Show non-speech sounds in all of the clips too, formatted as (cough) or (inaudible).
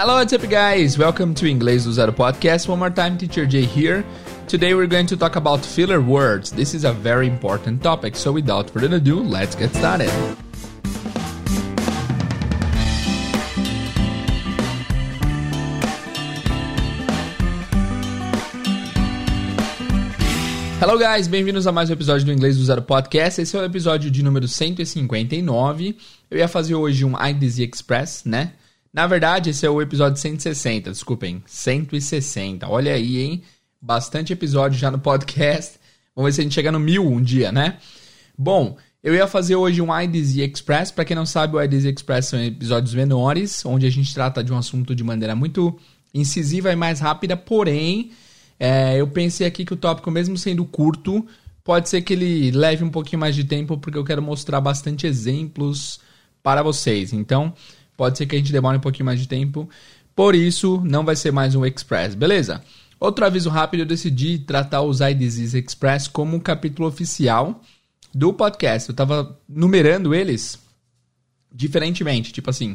Hello, what's up, guys? Welcome to Inglês do Zero podcast. One more time, Teacher Jay here. Today we're going to talk about filler words. This is a very important topic, so without further ado, let's get started. Hello guys, bem-vindos a mais um episódio do Inglês do Zero Podcast. Esse é o episódio de número 159. Eu ia fazer hoje um IDZ Express, né? Na verdade, esse é o episódio 160, desculpem, 160. Olha aí, hein? Bastante episódio já no podcast. Vamos ver se a gente chega no mil um dia, né? Bom, eu ia fazer hoje um IDZ Express. Para quem não sabe, o IDZ Express são episódios menores, onde a gente trata de um assunto de maneira muito incisiva e mais rápida, porém, é, eu pensei aqui que o tópico, mesmo sendo curto, pode ser que ele leve um pouquinho mais de tempo, porque eu quero mostrar bastante exemplos para vocês. Então, Pode ser que a gente demore um pouquinho mais de tempo. Por isso, não vai ser mais um Express, beleza? Outro aviso rápido, eu decidi tratar os IDZs Express como um capítulo oficial do podcast. Eu tava numerando eles diferentemente. Tipo assim,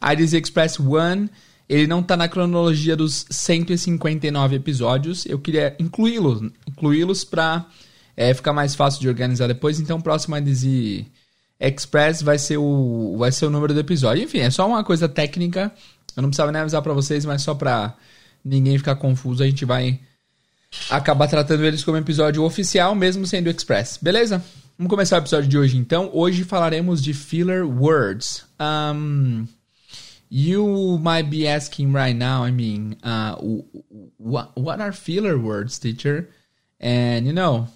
IDZ Express 1, ele não tá na cronologia dos 159 episódios. Eu queria incluí-los incluí-los pra é, ficar mais fácil de organizar depois. Então, próximo IDZ Express vai ser o vai ser o número do episódio. Enfim, é só uma coisa técnica. Eu não precisava nem avisar para vocês, mas só para ninguém ficar confuso, a gente vai acabar tratando eles como episódio oficial, mesmo sendo Express. Beleza? Vamos começar o episódio de hoje então. Hoje falaremos de filler words. Um, you might be asking right now, I mean, uh, what, what are filler words, teacher? And you know,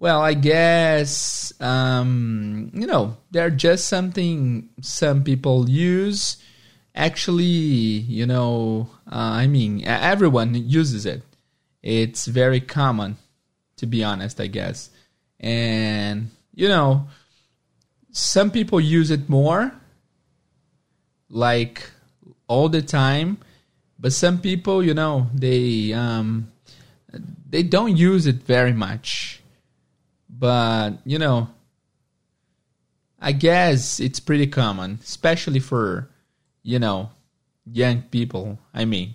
Well, I guess um, you know they're just something some people use. Actually, you know, uh, I mean, everyone uses it. It's very common, to be honest, I guess. And you know, some people use it more, like all the time, but some people, you know, they um, they don't use it very much but you know, I guess it's pretty common, especially for, you know, young people. I mean,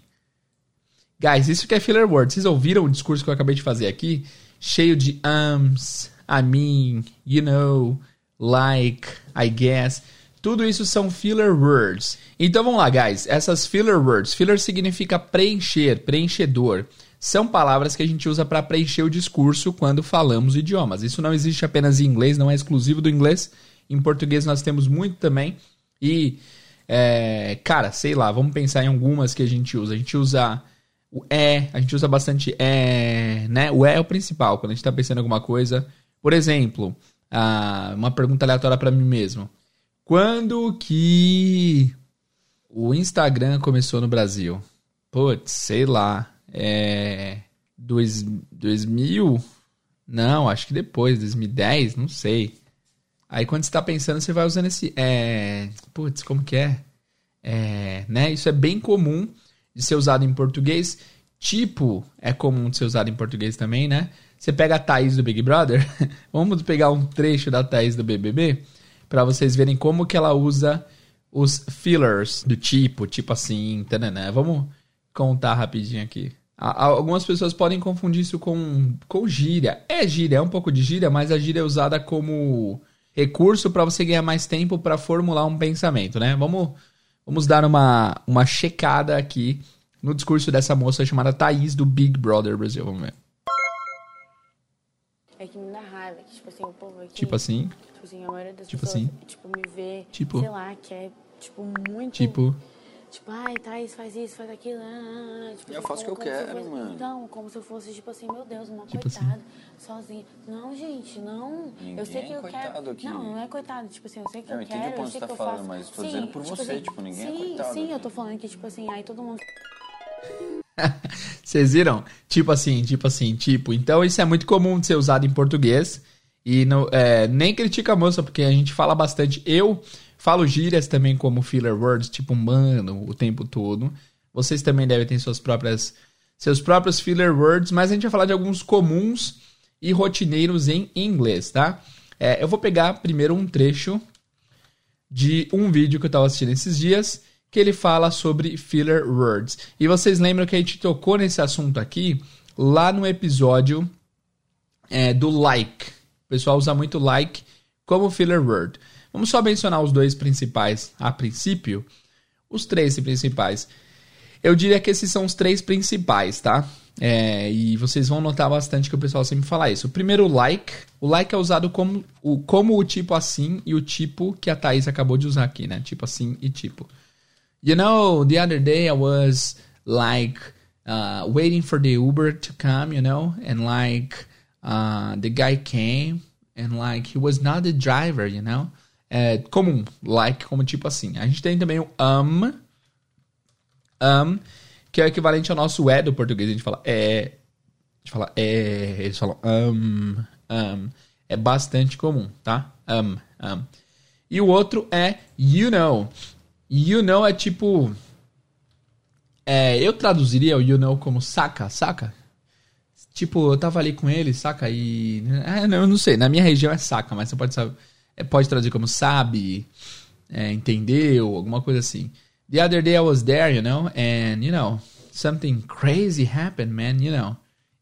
guys, isso que é filler word. Vocês ouviram o discurso que eu acabei de fazer aqui? Cheio de ums, I mean, you know, like, I guess. Tudo isso são filler words. Então vamos lá, guys. Essas filler words. Filler significa preencher, preenchedor são palavras que a gente usa para preencher o discurso quando falamos idiomas. Isso não existe apenas em inglês, não é exclusivo do inglês. Em português nós temos muito também. E, é, cara, sei lá, vamos pensar em algumas que a gente usa. A gente usa o é, a gente usa bastante é, né? O é é o principal quando a gente está pensando em alguma coisa. Por exemplo, uma pergunta aleatória para mim mesmo. Quando que o Instagram começou no Brasil? Putz, sei lá é, dois, 2000? Não, acho que depois, 2010, não sei. Aí quando você está pensando, você vai usando esse. É, putz, como que é? é? né? Isso é bem comum de ser usado em português. Tipo é comum de ser usado em português também, né? Você pega a Thaís do Big Brother. (laughs) Vamos pegar um trecho da Thaís do BBB para vocês verem como que ela usa os fillers do tipo, tipo assim, tanana. Vamos contar rapidinho aqui. Algumas pessoas podem confundir isso com, com gíria. É gíria, é um pouco de gíria, mas a gíria é usada como recurso para você ganhar mais tempo para formular um pensamento, né? Vamos, vamos dar uma, uma checada aqui no discurso dessa moça chamada Thaís do Big Brother Brasil. Vamos ver. É que me dá raiva, que, tipo assim, o povo aqui... Tipo assim? Tipo assim, a maioria das tipo pessoas, assim. tipo, me vê, tipo. sei lá, que é, tipo, muito... Tipo... Tipo, ai, Thaís, faz isso, faz aquilo. Ah, ah, ah. tipo, eu assim, faço o que eu quero, fosse, mano. Então, como se eu fosse, tipo assim, meu Deus, uma tipo coitada, assim. sozinha. Não, gente, não. Ninguém eu sei que é eu quero. Aqui. Não, não é coitado. Tipo assim, eu sei que eu eu quero, o eu ponto sei que que você eu tá falando, faço. mas tô sim, dizendo por tipo você, assim, tipo, ninguém é sim, coitado Sim, eu tô falando que, tipo assim, aí todo mundo. Vocês viram? Tipo assim, tipo assim, tipo. Então isso é muito comum de ser usado em português. E não, é, nem critica a moça, porque a gente fala bastante. Eu falo gírias também como filler words, tipo mano, o tempo todo. Vocês também devem ter suas próprias, seus próprios filler words, mas a gente vai falar de alguns comuns e rotineiros em inglês, tá? É, eu vou pegar primeiro um trecho de um vídeo que eu estava assistindo esses dias que ele fala sobre filler words. E vocês lembram que a gente tocou nesse assunto aqui lá no episódio é, do like. O pessoal usa muito like como filler word. Vamos só mencionar os dois principais a princípio. Os três principais. Eu diria que esses são os três principais, tá? É, e vocês vão notar bastante que o pessoal sempre fala isso. O primeiro, like. O like é usado como o, como o tipo assim e o tipo que a Thaís acabou de usar aqui, né? Tipo assim e tipo. You know, the other day I was like uh, waiting for the Uber to come, you know, and like uh, the guy came and like he was not the driver, you know. É comum, like como tipo assim. A gente tem também o um, um que é o equivalente ao nosso é do português. A gente fala é. A gente fala é. Eles falam um, um. É bastante comum, tá? Um, um. E o outro é you know. You know é tipo. É, eu traduziria o you know como saca, saca? Tipo, eu tava ali com ele, saca? E. É, não, eu não sei. Na minha região é saca, mas você pode saber. É, pode traduzir como sabe, é, entendeu, alguma coisa assim. The other day I was there, you know, and, you know, something crazy happened, man, you know.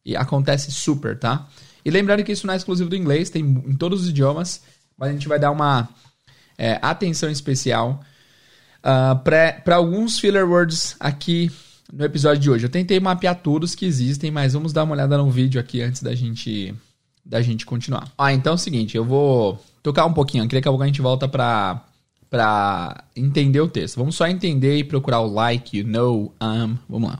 E acontece super, tá? E lembrando que isso não é exclusivo do inglês, tem em todos os idiomas, mas a gente vai dar uma é, atenção especial uh, para alguns filler words aqui no episódio de hoje. Eu tentei mapear todos que existem, mas vamos dar uma olhada no vídeo aqui antes da gente da gente continuar. Ah, então é o seguinte, eu vou tocar um pouquinho, queria que a gente volta para para entender o texto. Vamos só entender e procurar o like, you know, um, vamos lá.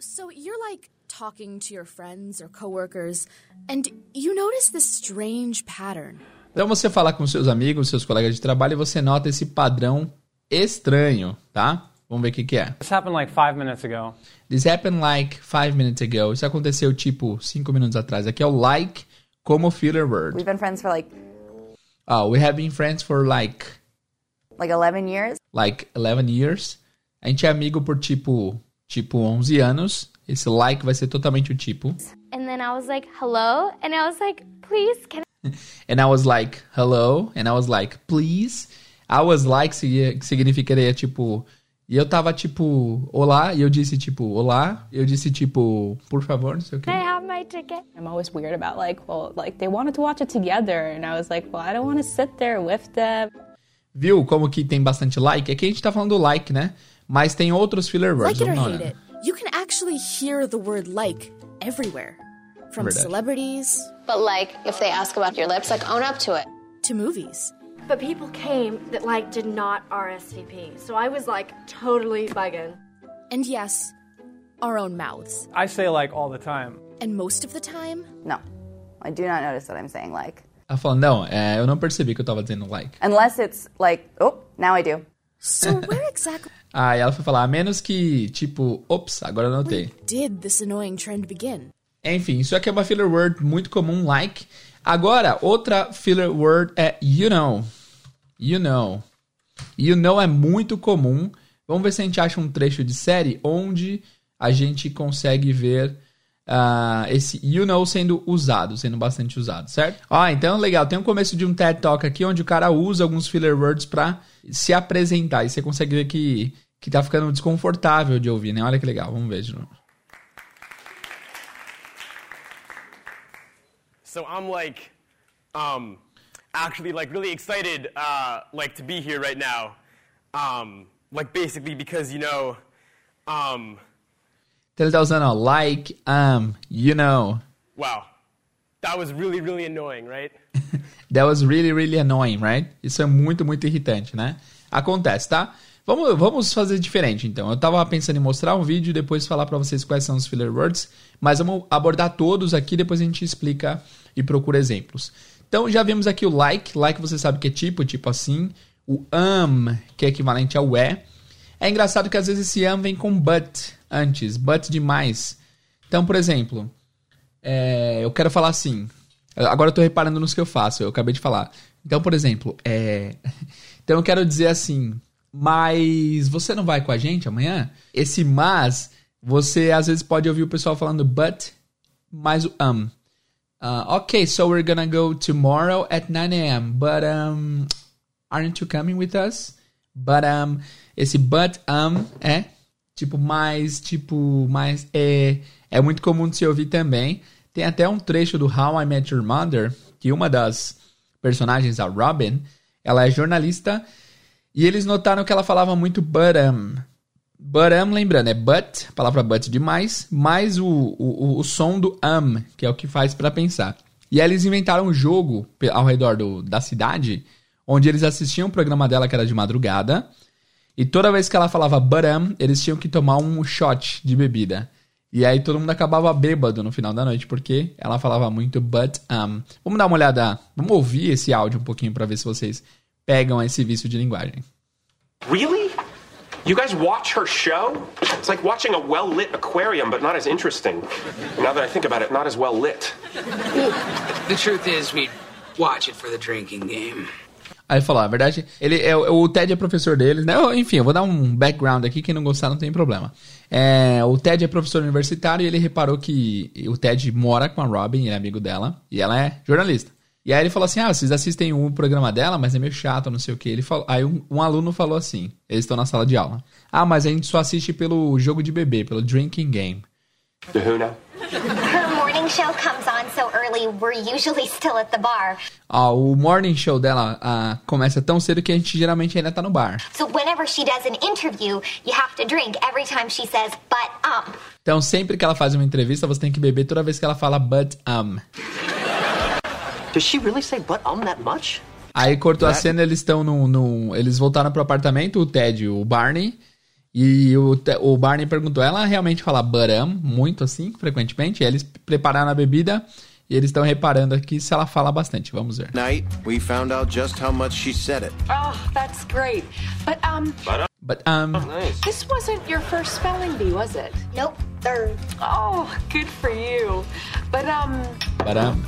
So you're like talking to your friends or coworkers and you notice this strange pattern. Então você fala com seus amigos, seus colegas de trabalho e você nota esse padrão estranho, tá? Vamos ver o que, que é. This happened like five minutes ago. This happened like five minutes ago. Isso aconteceu tipo cinco minutos atrás. Aqui é o like como filler word. We've been friends for like Oh, we have been friends for like like 11 years. like 11 years. A gente é amigo por tipo tipo 11 anos. Esse like vai ser totalmente o tipo. And then I was like, hello? And I was like, please, can (laughs) And I was like, hello. And I was like, please. I was like signi- significaria tipo. E eu tava tipo, olá. E eu disse tipo, olá. Eu disse tipo, por favor, não sei o quê. I have my ticket? I'm always weird about like, well, like they wanted to watch it together, and I was like, well, I don't want to sit there with them. Viu como que tem bastante like? É que a gente tá falando do like, né? Mas tem outros filler words. Like it or hate it, you can actually hear the word like everywhere. From Verdade. celebrities But like, if they ask about your lips, like own up to it. to movies. But people came that like did not RSVP. So I was like totally bugging. And yes, our own mouths. I say like all the time. And most of the time, No. I do not notice that I'm saying like. Ela falando, não, eh, é, eu não percebi que eu tava dizendo like. Unless it's like, oh, now I do. so (laughs) where exactly Aí ela foi falar, a menos que, tipo, ops, agora eu notei. did this annoying trend begin? Enfim, isso aqui é uma filler word muito comum, like. Agora, outra filler word é you know. You know. You know é muito comum. Vamos ver se a gente acha um trecho de série onde a gente consegue ver ah, esse you know sendo usado, sendo bastante usado, certo? Ah, então legal. Tem um começo de um TED Talk aqui onde o cara usa alguns filler words pra se apresentar. E você consegue ver que, que tá ficando desconfortável de ouvir, né? Olha que legal. Vamos ver de novo. So I'm like, um, actually like really excited, uh, like to be here right now. Um, like basically because you know, um, Então ele tá usando, like, um, you know. wow, that was really really annoying, right? (laughs) That was really, really annoying, right? Isso é muito, muito irritante, né? Acontece, tá? Vamos, vamos fazer diferente, então. Eu tava pensando em mostrar um vídeo e depois falar pra vocês quais são os filler words, mas vamos abordar todos aqui, depois a gente explica e procura exemplos. Então, já vimos aqui o like. Like você sabe que é tipo, tipo assim. O um, que é equivalente ao é. É engraçado que às vezes esse um vem com but antes. But demais. Então, por exemplo, é, eu quero falar assim. Agora eu tô reparando nos que eu faço, eu acabei de falar. Então, por exemplo, é. (laughs) Então eu quero dizer assim, mas você não vai com a gente amanhã? Esse mas, você às vezes pode ouvir o pessoal falando but, mais o um. Uh, ok, so we're gonna go tomorrow at 9 a.m. But um, aren't you coming with us? But um, esse but um é tipo mais, tipo mais é é muito comum de se ouvir também. Tem até um trecho do How I Met Your Mother que uma das personagens, a Robin, ela é jornalista e eles notaram que ela falava muito but um. But um, lembrando, é but, palavra but demais, mais o, o, o som do um, que é o que faz para pensar. E aí eles inventaram um jogo ao redor do, da cidade, onde eles assistiam o programa dela que era de madrugada, e toda vez que ela falava but um, eles tinham que tomar um shot de bebida. E aí todo mundo acabava bêbado no final da noite, porque ela falava muito but um. Vamos dar uma olhada, vamos ouvir esse áudio um pouquinho para ver se vocês pegam esse vício de linguagem. Really? You guys watch her show? It's like watching a well lit aquarium, but not as interesting. Now that I think about it, not as well lit. The truth is, we watch it for the drinking game. Aí ele falou, a verdade, ele é, o Ted é professor deles, né? Eu, Enfim, eu vou dar um background aqui, quem não gostar não tem problema. É, o Ted é professor universitário e ele reparou que o Ted mora com a Robin, ele é amigo dela, e ela é jornalista. E aí ele falou assim: Ah, vocês assistem o programa dela, mas é meio chato, não sei o que. Ele falou, aí um, um aluno falou assim: eles estão na sala de aula. Ah, mas a gente só assiste pelo jogo de bebê, pelo drinking game. The who now? Her morning show comes on so early, we're usually still at the bar. Ah, o morning show dela ah, começa tão cedo que a gente geralmente ainda tá no bar. So whenever she does an interview, you have to drink every time she says, but um. Então sempre que ela faz uma entrevista, você tem que beber toda vez que ela fala but um. Does she really say but um that much? Aí cortou a cena, eles estão no, no. Eles voltaram pro apartamento, o Ted e o Barney. E o, o Barney perguntou, ela realmente fala buram, muito assim, frequentemente. E eles prepararam a bebida e eles estão reparando aqui se ela fala bastante. Vamos ver. Night, we found out just how much she said it. Oh, that's great. But, um, But, um, this wasn't your first spelling bee, was it? Nope, third. Oh, good for you. But, um, but, um,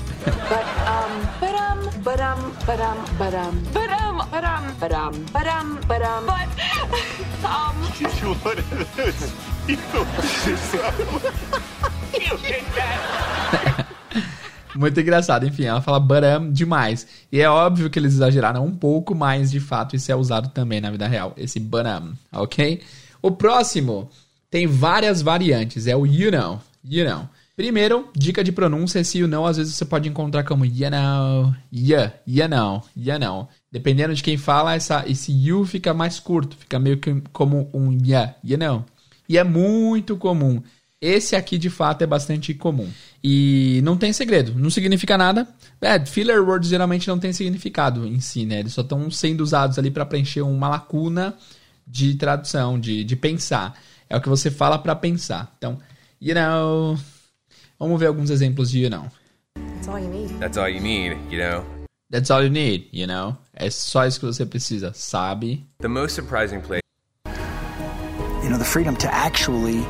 muito engraçado, enfim, ela fala baram demais. E é óbvio que eles exageraram um pouco, mas de fato isso é usado também na vida real, esse baram, ok? O próximo tem várias variantes, é o you know, you know. Primeiro, dica de pronúncia. Esse you know, às vezes você pode encontrar como you know. Yeah, you know, you know. Dependendo de quem fala, essa, esse you fica mais curto. Fica meio que como um yeah, you know. E é muito comum. Esse aqui, de fato, é bastante comum. E não tem segredo, não significa nada. É, filler words geralmente não tem significado em si, né? Eles só estão sendo usados ali para preencher uma lacuna de tradução, de, de pensar. É o que você fala para pensar. Então, you know. Vamos ver alguns exemplos de you know. That's all you need. That's all you need, you know. That's all you need, you know. É só isso que você precisa, sabe? The most surprising place. You know, the freedom to actually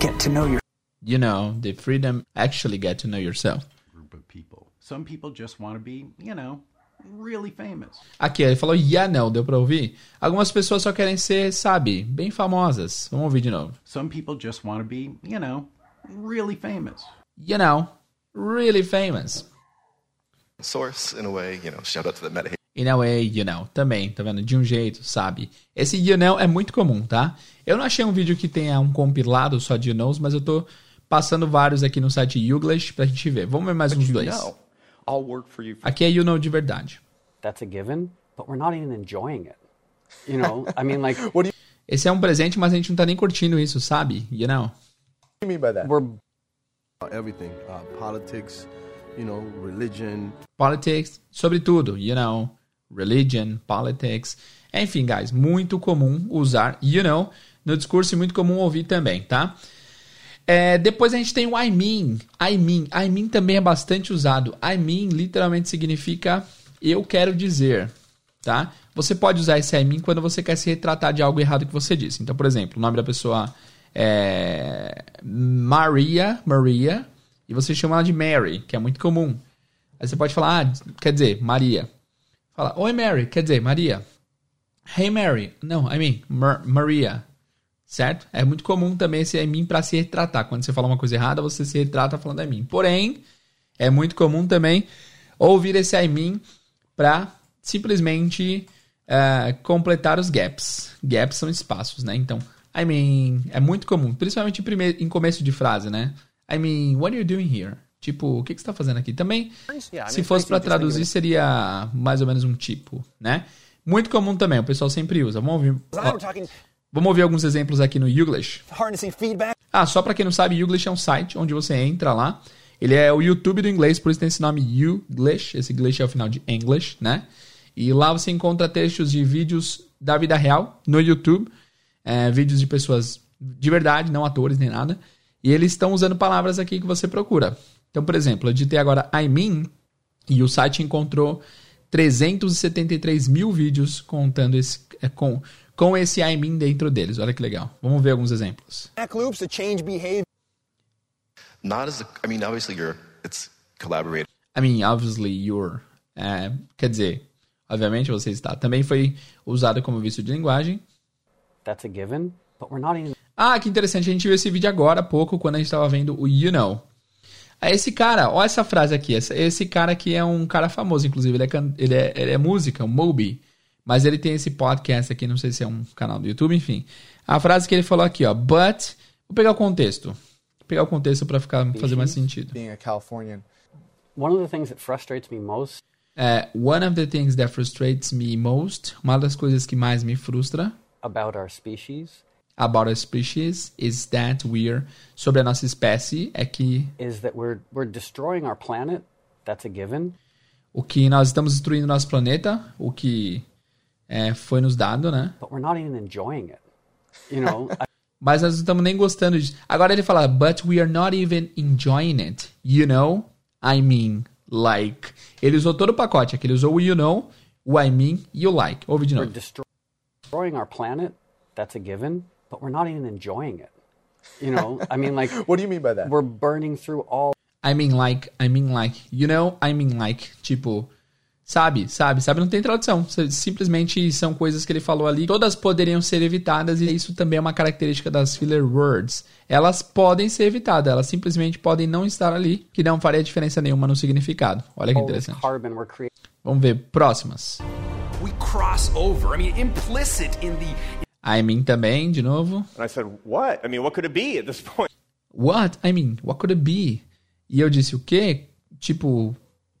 get to know your You know, the freedom actually get to know yourself. Some people just want to be, you know, really famous. Aqui, ele falou yeah, não, deu pra ouvir? Algumas pessoas só querem ser, sabe, bem famosas. Vamos ouvir de novo. Some people just want to be, you know, really famous. You know, really famous. Source, in a way, you know, shout out to the meta. In a way, you know. Também, tá vendo? De um jeito, sabe? Esse you know é muito comum, tá? Eu não achei um vídeo que tenha um compilado só de you knows, mas eu tô passando vários aqui no site Youglish pra gente ver. Vamos ver mais uns dois. know, I'll work for you. Aqui é you know de verdade. That's a given, but we're not even enjoying it. You know, I mean, like, (laughs) what do you, Esse é um presente, mas a gente não tá nem curtindo isso, sabe? You know. You mean by that? we're Everything. Uh, politics, you know, religion. Politics, sobretudo, you know. Religion, politics. Enfim, guys, muito comum usar you know no discurso e muito comum ouvir também, tá? É, depois a gente tem o I mean. I mean. I mean também é bastante usado. I mean literalmente significa eu quero dizer, tá? Você pode usar esse I mean quando você quer se retratar de algo errado que você disse. Então, por exemplo, o nome da pessoa é Maria, Maria, e você chama ela de Mary, que é muito comum. Aí você pode falar, ah, quer dizer, Maria. Fala, oi Mary, quer dizer, Maria. Hey Mary. Não, I mean, Mar Maria. Certo? É muito comum também esse I mean para se retratar. Quando você fala uma coisa errada, você se retrata falando I mean. Porém, é muito comum também ouvir esse I mean para simplesmente é, completar os gaps. Gaps são espaços, né? Então, I mean, é muito comum, principalmente em, primeiro, em começo de frase, né? I mean, what are you doing here? Tipo, o que, que você tá fazendo aqui? Também, se fosse para traduzir, seria mais ou menos um tipo, né? Muito comum também, o pessoal sempre usa. Vamos ouvir, ó, vamos ouvir alguns exemplos aqui no Youglish. Ah, só para quem não sabe, Youglish é um site onde você entra lá. Ele é o YouTube do inglês, por isso tem esse nome Youglish. Esse English é o final de English, né? E lá você encontra textos de vídeos da vida real no YouTube. É, vídeos de pessoas de verdade, não atores nem nada. E eles estão usando palavras aqui que você procura. Então, por exemplo, eu digitei agora I mean e o site encontrou 373 mil vídeos contando esse, é, com, com esse I mean dentro deles. Olha que legal. Vamos ver alguns exemplos. loops to change behavior. Not as a, I mean, obviously you're it's collaborative. I mean, obviously you're. É, quer dizer, obviamente você está. Também foi usado como visto de linguagem. That's a given, but we're not even. Ah, que interessante. A gente viu esse vídeo agora há pouco, quando a gente estava vendo o You Know. Esse cara, olha essa frase aqui. Esse cara aqui é um cara famoso, inclusive. Ele é, ele é, ele é música, um Moby. Mas ele tem esse podcast aqui, não sei se é um canal do YouTube, enfim. A frase que ele falou aqui, ó. But. Vou pegar o contexto. Vou pegar o contexto para ficar fazer mais sentido. Being a Californian. One of the things that frustrates me most. É, one of the things that frustrates me most. Uma das coisas que mais me frustra. About our species about a species is that we're sobre a nossa espécie é que is that we're we're destroying our planet. That's a given. O que nós estamos destruindo nosso planeta, o que é, foi nos dado, né? But we're not even enjoying it. You know. (laughs) Mas nós não estamos nem gostando disso. Agora ele fala, but we are not even enjoying it. You know? I mean, like. Ele usou todo o pacote. Aqui ele usou o you know, o I mean e o like. Ouve de novo. We're destroying our planet. That's a given but we're not even enjoying it. You know, I mean, like, (laughs) what do you mean by that? We're burning through all. I mean, like, I mean, like, you know, I mean, like, tipo, sabe, sabe, sabe, não tem tradução. Simplesmente são coisas que ele falou ali. Todas poderiam ser evitadas e isso também é uma característica das filler words. Elas podem ser evitadas, elas simplesmente podem não estar ali, que não faria diferença nenhuma no significado. Olha que interessante. Vamos ver, próximas. We cross over. I mean, implicit in the I mean também, de novo. And I said, what? I mean, what could it be at this (laughs) point? What? I mean, what could it be? E eu disse, o quê? Tipo,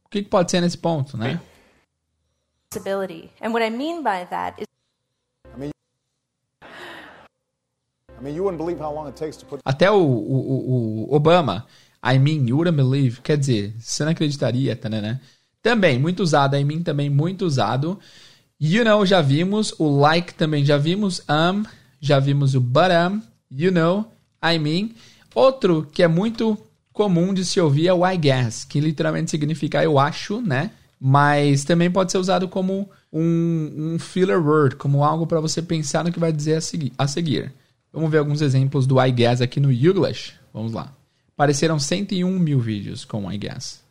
o que pode ser nesse ponto, né? Possibility. And what I mean by that is I mean, I mean, you wouldn't believe how long it takes to put Até o, o, o Obama, I mean, you wouldn't believe, quer dizer, você não acreditaria, tá, né? Também muito usado, I mean também muito usado. You know, já vimos. O like também já vimos. Um, já vimos o but um. You know, I mean. Outro que é muito comum de se ouvir é o I guess, que literalmente significa eu acho, né? Mas também pode ser usado como um, um filler word, como algo para você pensar no que vai dizer a seguir, a seguir. Vamos ver alguns exemplos do I guess aqui no Youglish. Vamos lá. Apareceram 101 mil vídeos com I guess.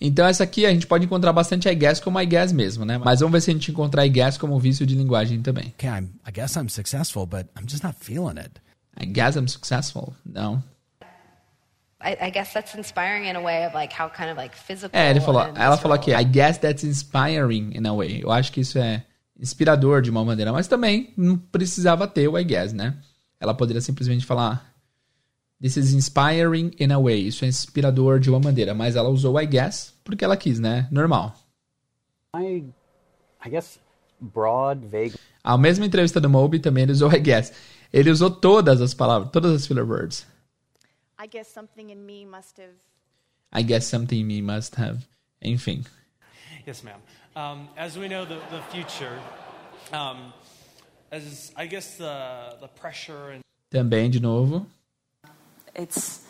Então essa aqui a gente pode encontrar bastante I guess como I guess mesmo, né? Mas vamos ver se a gente encontrar I guess como vício de linguagem também. Okay, I'm, I guess I'm successful, but I'm just not feeling it. I guess I'm successful. Não. I, I guess that's inspiring in a way of like how kind of like physical. É, ele falou, ela falou aqui, I guess that's inspiring in a way. Eu acho que isso é inspirador de uma maneira, mas também não precisava ter o I guess, né? Ela poderia simplesmente falar This is inspiring in a way. Isso é inspirador de uma maneira. Mas ela usou I guess porque ela quis, né? Normal. I, I guess broad, vague. A mesma entrevista do Moby também ele usou I guess. Ele usou todas as palavras, todas as filler words. I guess something in me must have. I guess something in me must have. Enfim. Yes, ma'am. Um, as we know the, the future, um, as I guess the, the pressure and... Também, de novo. It's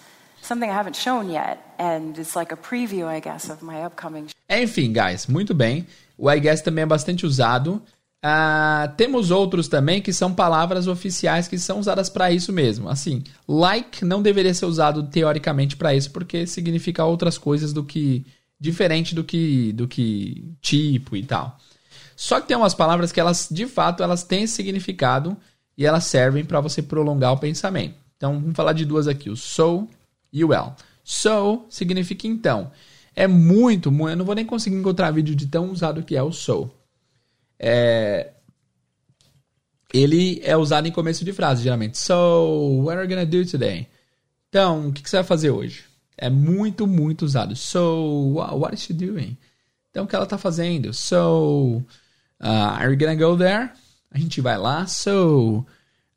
something I haven't shown yet, and it's like a preview, I guess, of my upcoming. Enfim, guys, muito bem. O I guess também é bastante usado. Uh, temos outros também que são palavras oficiais que são usadas para isso mesmo. Assim, like não deveria ser usado teoricamente para isso porque significa outras coisas do que diferente do que do que tipo e tal. Só que tem umas palavras que elas de fato elas têm significado e elas servem para você prolongar o pensamento. Então, vamos falar de duas aqui, o so e o well. So significa então. É muito, muito. Eu não vou nem conseguir encontrar vídeo de tão usado que é o so. É, ele é usado em começo de frase, geralmente. So, what are you gonna do today? Então, o que, que você vai fazer hoje? É muito, muito usado. So, what is she doing? Então, o que ela está fazendo? So, uh, are you gonna go there? A gente vai lá. So,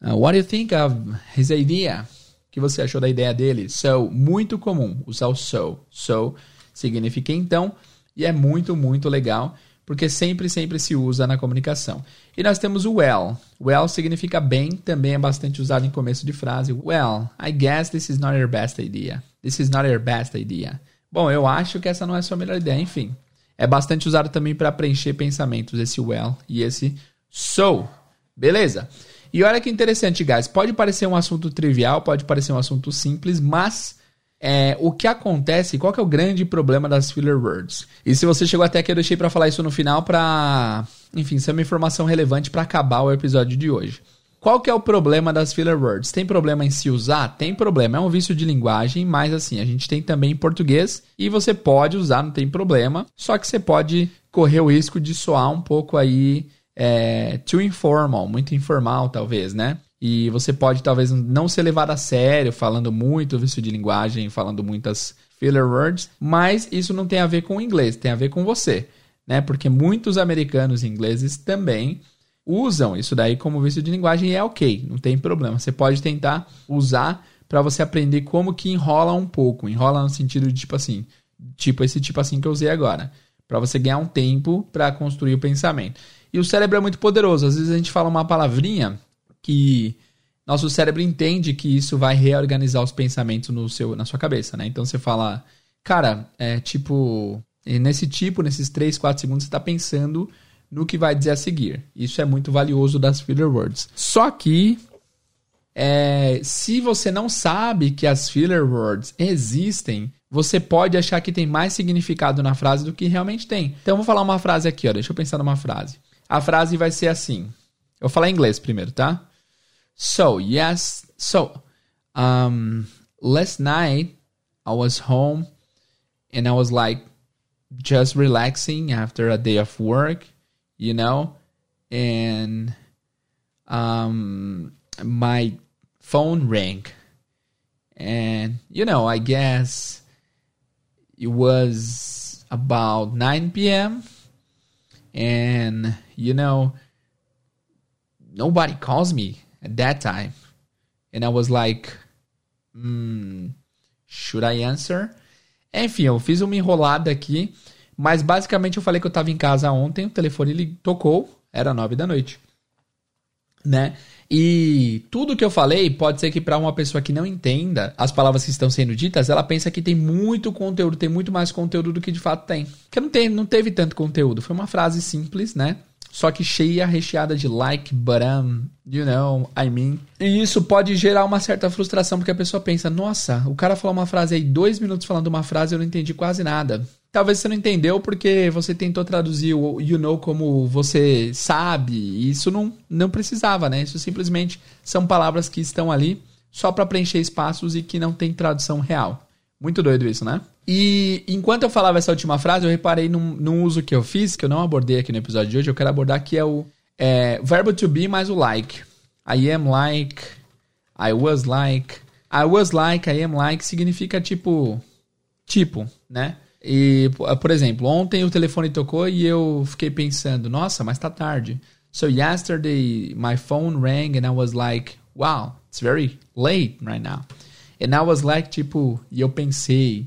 uh, what do you think of his idea? O que você achou da ideia dele? So, muito comum usar o so. So significa então, e é muito, muito legal, porque sempre, sempre se usa na comunicação. E nós temos o well. Well significa bem, também é bastante usado em começo de frase. Well, I guess this is not your best idea. This is not your best idea. Bom, eu acho que essa não é a sua melhor ideia, enfim. É bastante usado também para preencher pensamentos, esse well e esse so. Beleza? E olha que interessante, guys. Pode parecer um assunto trivial, pode parecer um assunto simples, mas é, o que acontece, qual que é o grande problema das filler words? E se você chegou até aqui, eu deixei para falar isso no final para, enfim, ser uma informação relevante para acabar o episódio de hoje. Qual que é o problema das filler words? Tem problema em se usar? Tem problema, é um vício de linguagem, mas assim, a gente tem também em português e você pode usar, não tem problema, só que você pode correr o risco de soar um pouco aí é, too informal, muito informal, talvez, né? E você pode talvez não ser levado a sério, falando muito vício de linguagem, falando muitas filler words, mas isso não tem a ver com o inglês, tem a ver com você, né? Porque muitos americanos ingleses também usam isso daí como vício de linguagem e é ok, não tem problema. Você pode tentar usar para você aprender como que enrola um pouco, enrola no sentido de tipo assim, tipo esse tipo assim que eu usei agora, para você ganhar um tempo para construir o pensamento. E o cérebro é muito poderoso. Às vezes a gente fala uma palavrinha que nosso cérebro entende que isso vai reorganizar os pensamentos no seu, na sua cabeça, né? Então você fala, cara, é tipo, nesse tipo, nesses 3, 4 segundos, você está pensando no que vai dizer a seguir. Isso é muito valioso das filler words. Só que, é, se você não sabe que as filler words existem, você pode achar que tem mais significado na frase do que realmente tem. Então eu vou falar uma frase aqui, ó. Deixa eu pensar numa frase. A frase vai ser assim. Eu vou falar em inglês primeiro, tá? So, yes. So, um, last night I was home and I was like just relaxing after a day of work, you know, and um, my phone rang. And, you know, I guess it was about 9 p.m. And, you know, nobody calls me at that time. And I was like, hmm, should I answer? Enfim, eu fiz uma enrolada aqui, mas basicamente eu falei que eu tava em casa ontem, o telefone ele tocou, era nove da noite, né? E tudo que eu falei pode ser que para uma pessoa que não entenda as palavras que estão sendo ditas, ela pensa que tem muito conteúdo, tem muito mais conteúdo do que de fato tem. Porque não, tem, não teve tanto conteúdo. Foi uma frase simples, né? Só que cheia, recheada de like, but um, you know, I mean. E isso pode gerar uma certa frustração, porque a pessoa pensa, nossa, o cara falou uma frase aí, dois minutos falando uma frase, eu não entendi quase nada. Talvez você não entendeu porque você tentou traduzir o you know como você sabe. E isso não, não precisava, né? Isso simplesmente são palavras que estão ali só para preencher espaços e que não tem tradução real. Muito doido isso, né? E enquanto eu falava essa última frase, eu reparei num, num uso que eu fiz, que eu não abordei aqui no episódio de hoje. Eu quero abordar que é o é, verbo to be mais o like. I am like, I was like. I was like, I am like significa tipo, tipo, né? E, por exemplo, ontem o telefone tocou e eu fiquei pensando, nossa, mas tá tarde. So yesterday my phone rang and I was like, wow, it's very late right now. And I was like, tipo, e eu pensei,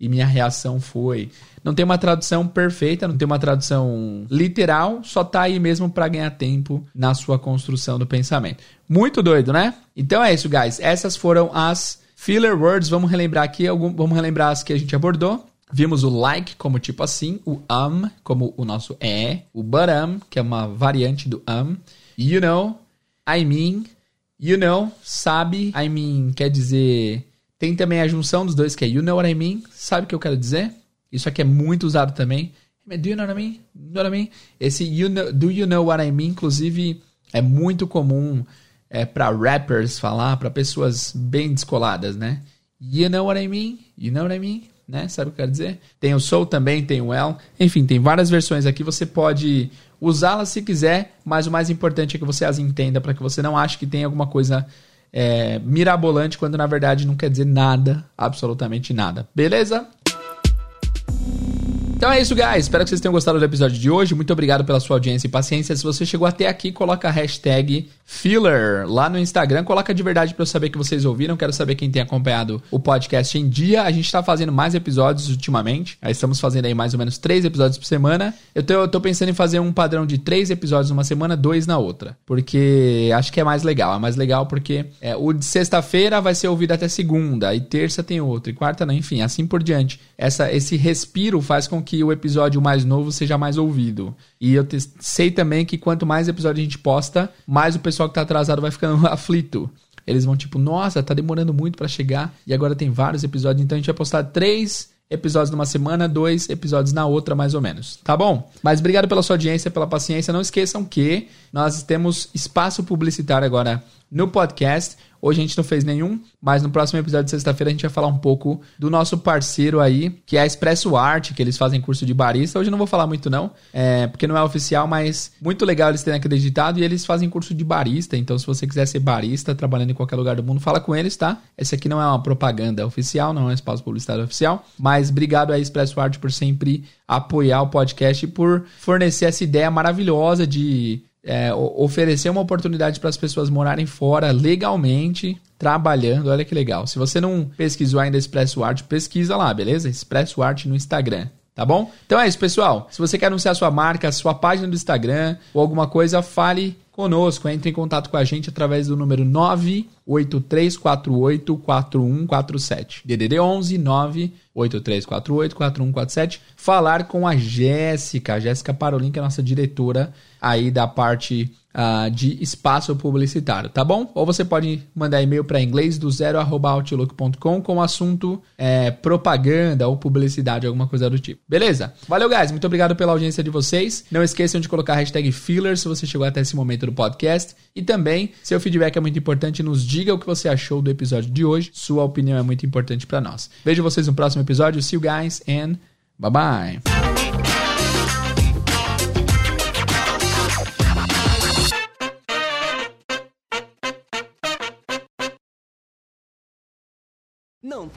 e minha reação foi. Não tem uma tradução perfeita, não tem uma tradução literal, só tá aí mesmo para ganhar tempo na sua construção do pensamento. Muito doido, né? Então é isso, guys. Essas foram as filler words. Vamos relembrar aqui, vamos relembrar as que a gente abordou. Vimos o like como tipo assim, o um como o nosso é, o but um, que é uma variante do um, you know, I mean, you know, sabe, I mean quer dizer. Tem também a junção dos dois que é you know what I mean, sabe o que eu quero dizer? Isso aqui é muito usado também. Do you know what I mean? You know what I mean? Esse you know, do you know what I mean, inclusive, é muito comum é, para rappers falar, para pessoas bem descoladas, né? You know what I mean? You know what I mean? Né? Sabe o que eu quero dizer? Tem o So também, tem o El. Enfim, tem várias versões aqui. Você pode usá-las se quiser, mas o mais importante é que você as entenda para que você não ache que tem alguma coisa é, mirabolante quando na verdade não quer dizer nada, absolutamente nada. Beleza? Então é isso, guys. Espero que vocês tenham gostado do episódio de hoje. Muito obrigado pela sua audiência e paciência. Se você chegou até aqui, coloca a hashtag filler lá no Instagram. Coloca de verdade para eu saber que vocês ouviram. Quero saber quem tem acompanhado o podcast em dia. A gente tá fazendo mais episódios ultimamente. Aí estamos fazendo aí mais ou menos três episódios por semana. Eu tô, eu tô pensando em fazer um padrão de três episódios numa semana, dois na outra. Porque acho que é mais legal. É mais legal porque é, o de sexta-feira vai ser ouvido até segunda. E terça tem outro. E quarta não. Enfim, assim por diante. Essa, esse respiro faz com que o episódio mais novo seja mais ouvido. E eu sei também que quanto mais episódio a gente posta, mais o pessoal que tá atrasado vai ficando (laughs) aflito. Eles vão tipo, nossa, tá demorando muito para chegar e agora tem vários episódios, então a gente vai postar três episódios numa semana, dois episódios na outra, mais ou menos. Tá bom? Mas obrigado pela sua audiência, pela paciência. Não esqueçam que nós temos espaço publicitário agora no podcast. Hoje a gente não fez nenhum, mas no próximo episódio de sexta-feira a gente vai falar um pouco do nosso parceiro aí, que é a Expresso Arte, que eles fazem curso de barista. Hoje eu não vou falar muito não, é, porque não é oficial, mas muito legal eles terem acreditado e eles fazem curso de barista. Então se você quiser ser barista, trabalhando em qualquer lugar do mundo, fala com eles, tá? Esse aqui não é uma propaganda oficial, não é um espaço publicitário oficial, mas obrigado aí Expresso Arte por sempre apoiar o podcast e por fornecer essa ideia maravilhosa de é, oferecer uma oportunidade para as pessoas morarem fora legalmente, trabalhando. Olha que legal. Se você não pesquisou ainda Expresso Arte, pesquisa lá, beleza? Expresso Arte no Instagram. Tá bom? Então é isso, pessoal. Se você quer anunciar sua marca, sua página do Instagram ou alguma coisa, fale conosco. Entre em contato com a gente através do número 983484147. DDD 11 983484147. Falar com a Jéssica, Jéssica Parolin, que é a nossa diretora aí da parte uh, de espaço publicitário, tá bom? Ou você pode mandar e-mail para inglês do zero outlook.com com o assunto é, propaganda ou publicidade, alguma coisa do tipo. Beleza? Valeu, guys. Muito obrigado pela audiência de vocês. Não esqueçam de colocar a hashtag filler se você chegou até esse momento do podcast. E também, seu feedback é muito importante. Nos diga o que você achou do episódio de hoje. Sua opinião é muito importante para nós. Vejo vocês no próximo episódio. See you guys and bye bye. Não.